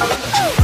Oh!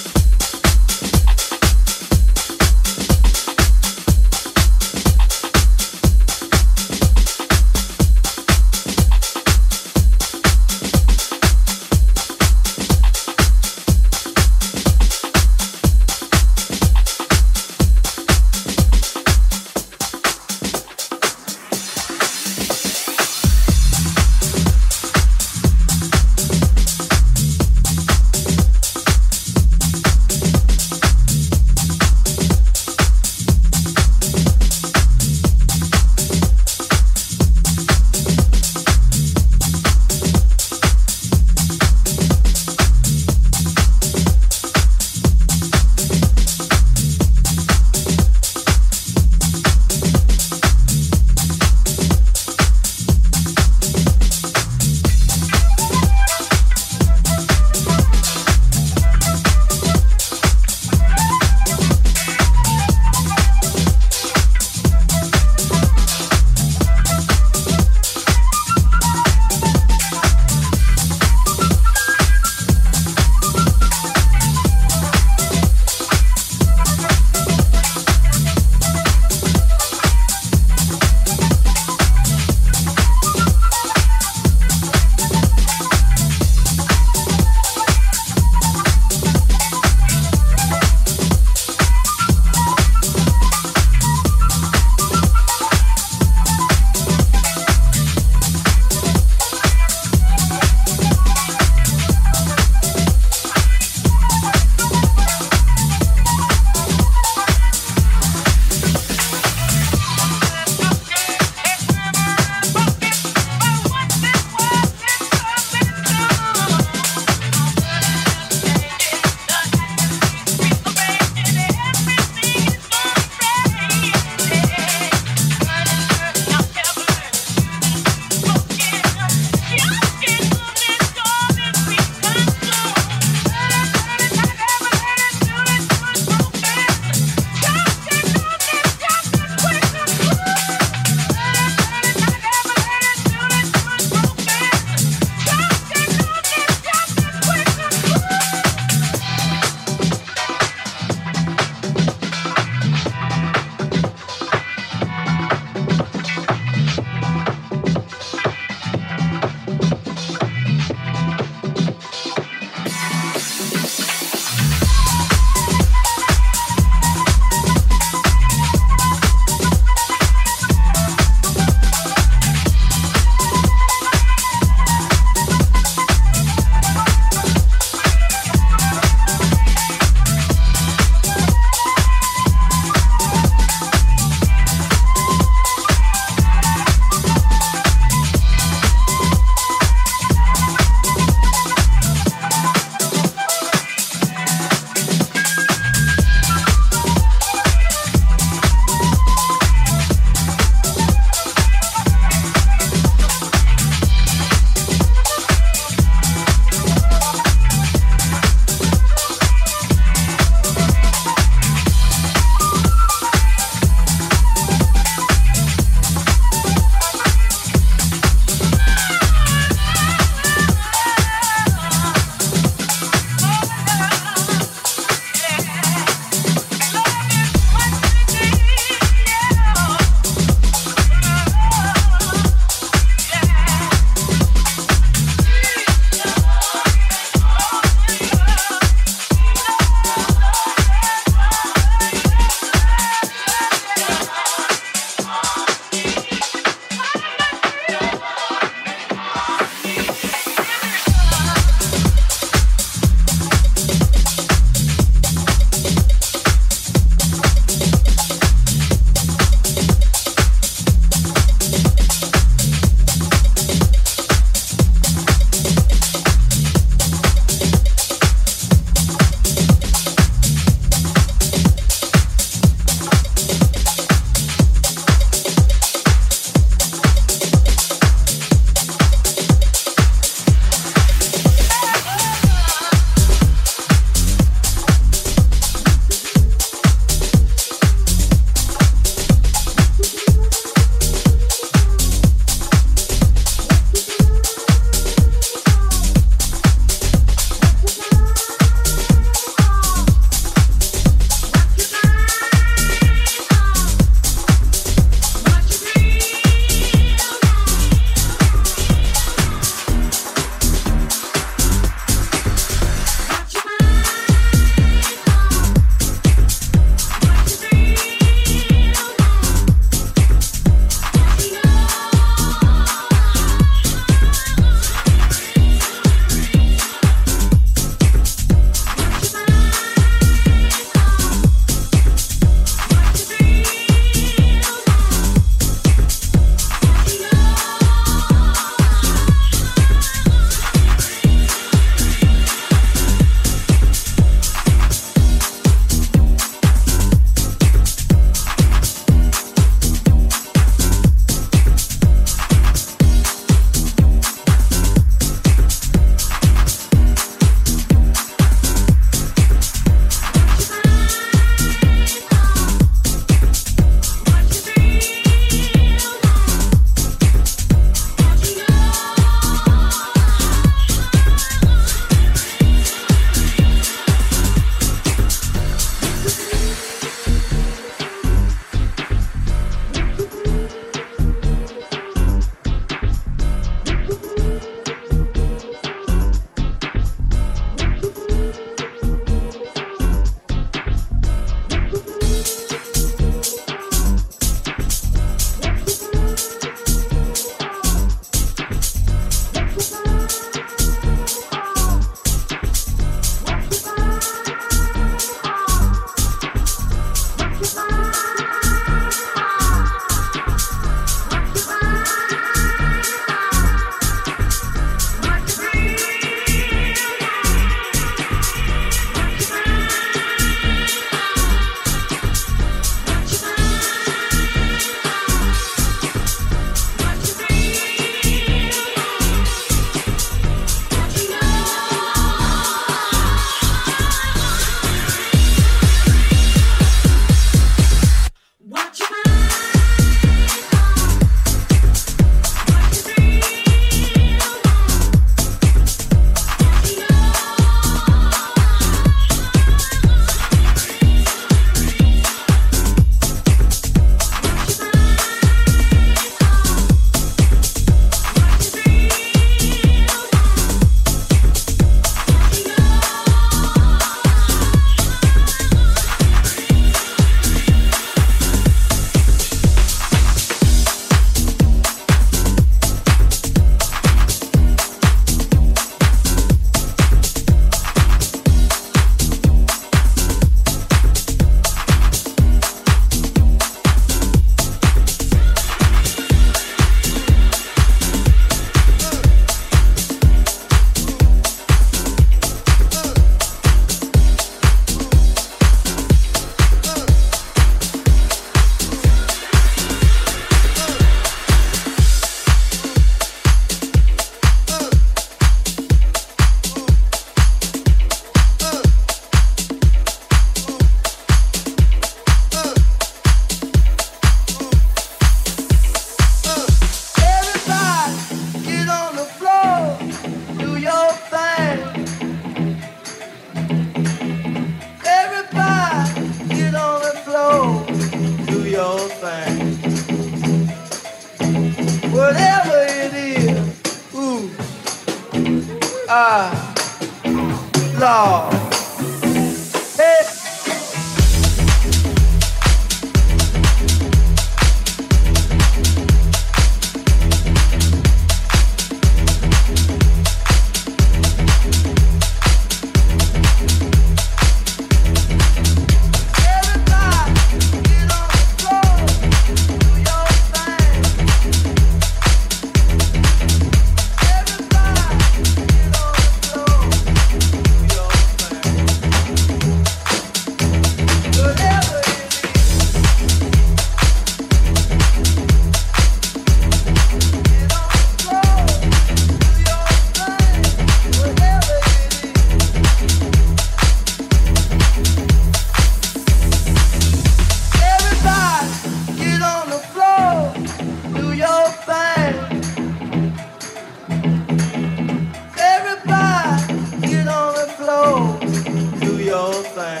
Picking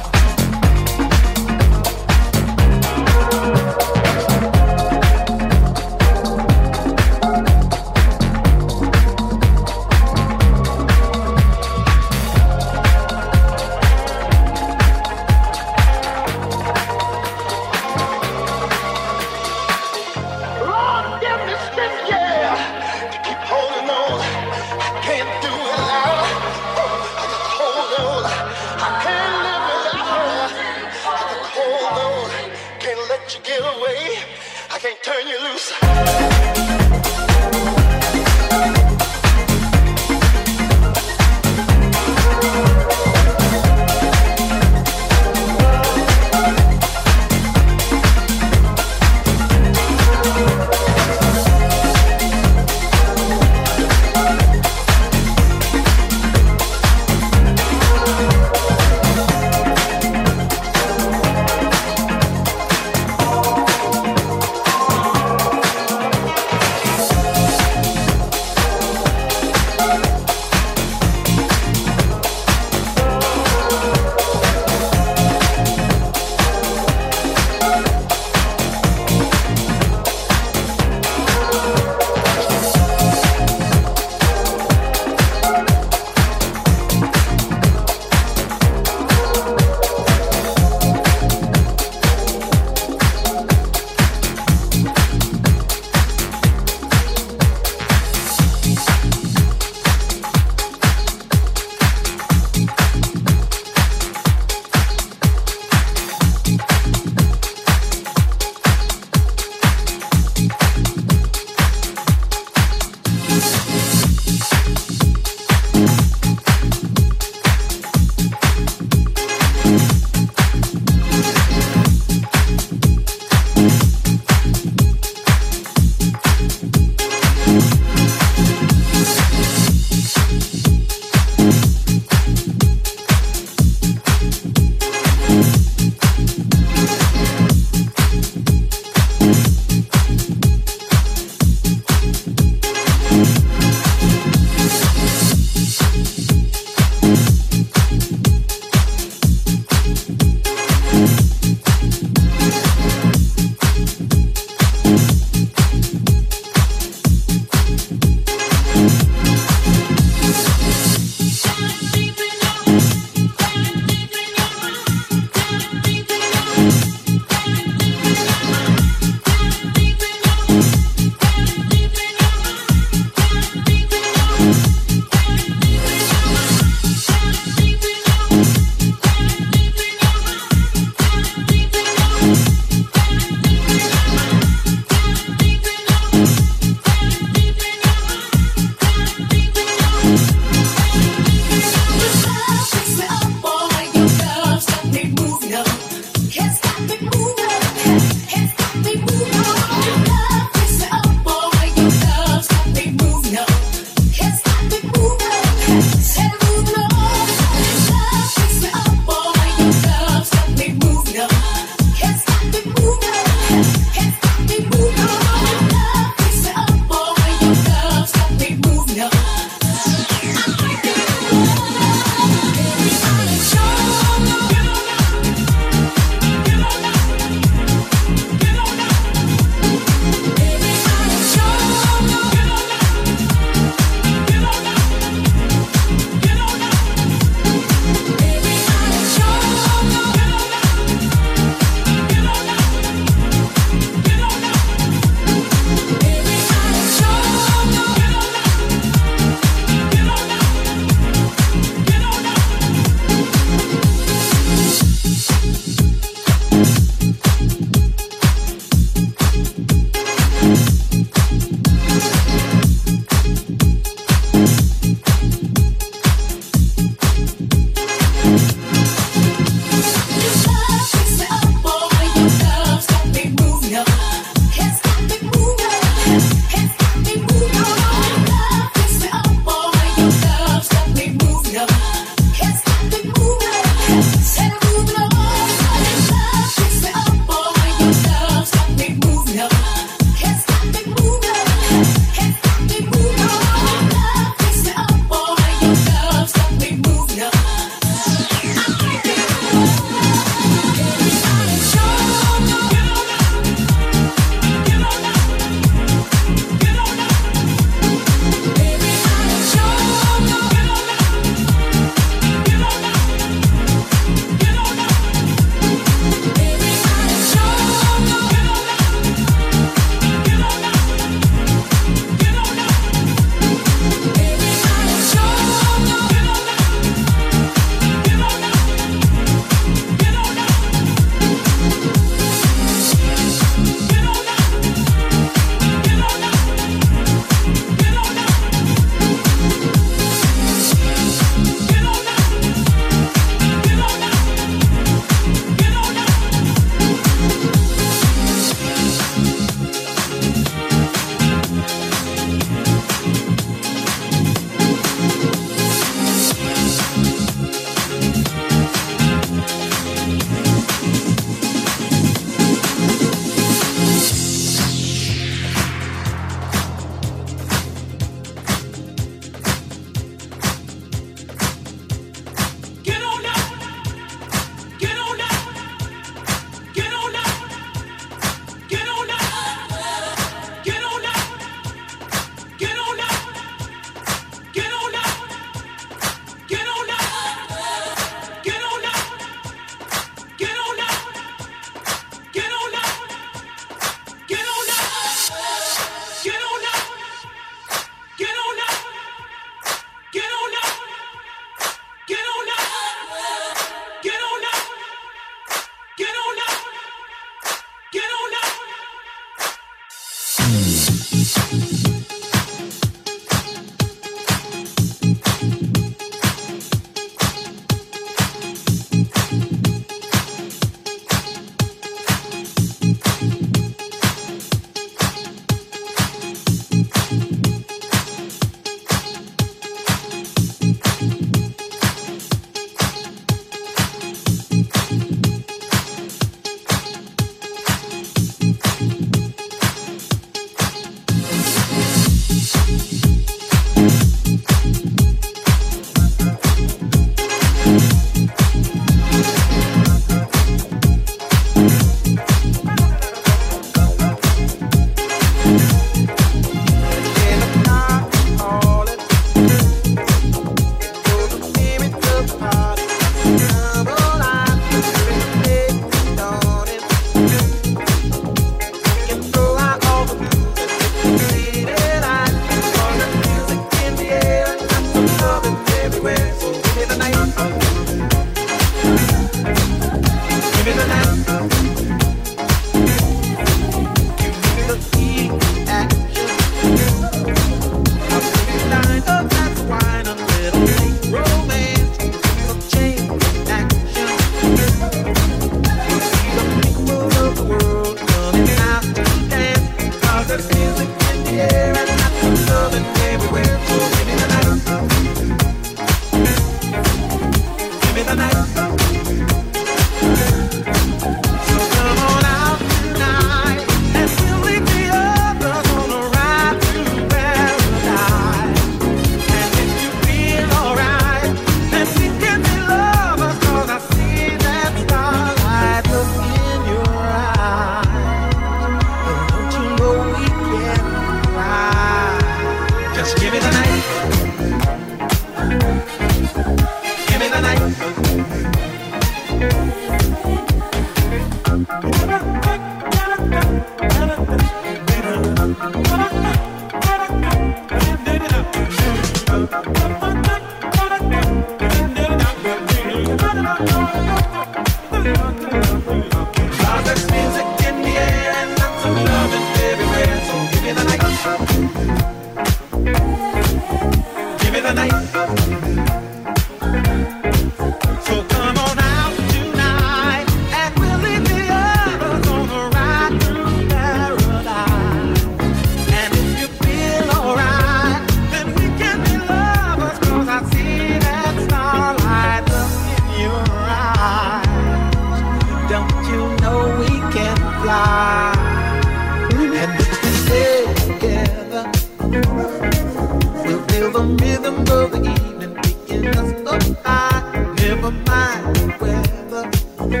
weather. We'll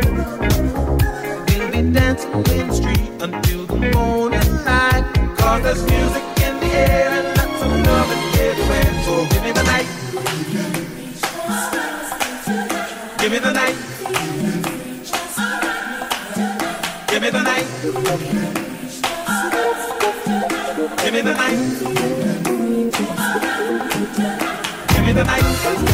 be dancing in the street until the morning there's music in the air and lots of love and. So give me the night. Give me the night. Give me the night. Give me the night. Give me the night.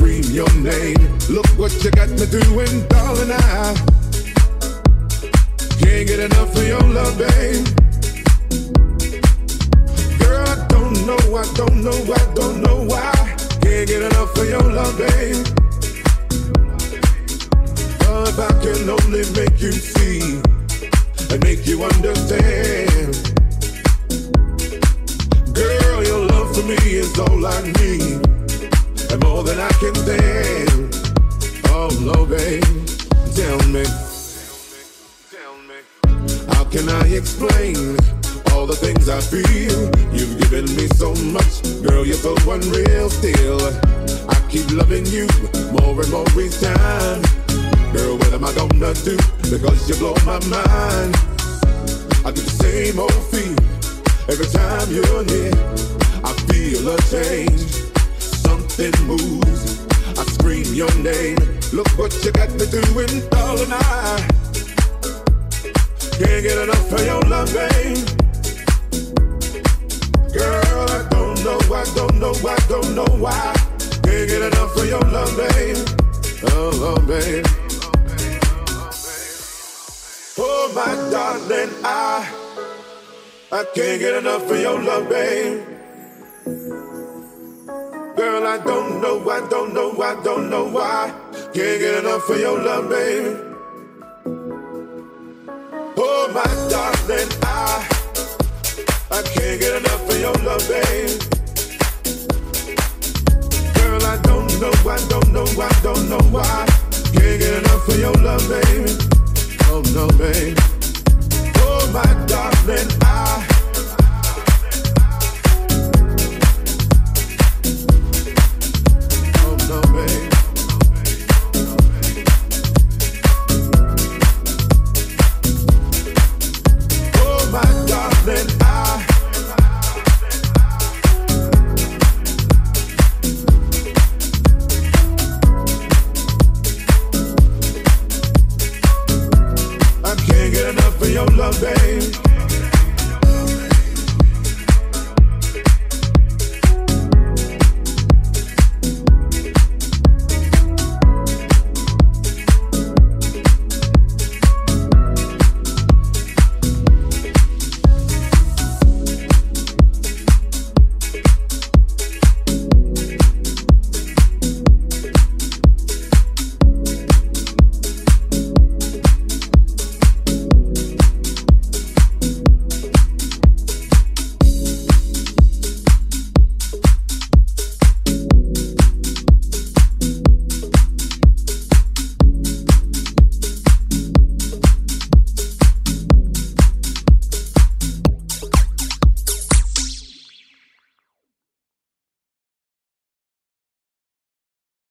Scream your name. Look what you got me doing, darling. I can't get enough of your love, babe. Girl, I don't know, I don't know, I don't know why. Can't get enough of your love, babe. Oh, I can only make you see and make you understand. Girl, your love for me is all I need, and more than I can stand. Oh, no, babe, tell me. Tell me. How can I explain all the things I feel? You've given me so much, girl, you're so unreal still. I keep loving you more and more each time. Girl, what am I gonna do? Because you blow my mind. I get the same old feel every time you're near. I feel a change, moves. I scream your name. Look what you got me doing, darling. I can't get enough of your love, babe. Girl, I don't know, I don't know, I don't know why. Can't get enough of your love. Oh, oh babe. Oh, my darling, I I can't get enough of your love, babe. I don't know, I don't know, I don't know why. Can't get enough of your love, babe. Oh, my darling, I I can't get enough of your love, babe. Girl, I don't know, I don't know, I don't know why. Can't get enough of your love, baby. Oh no, babe. Oh my darling, I.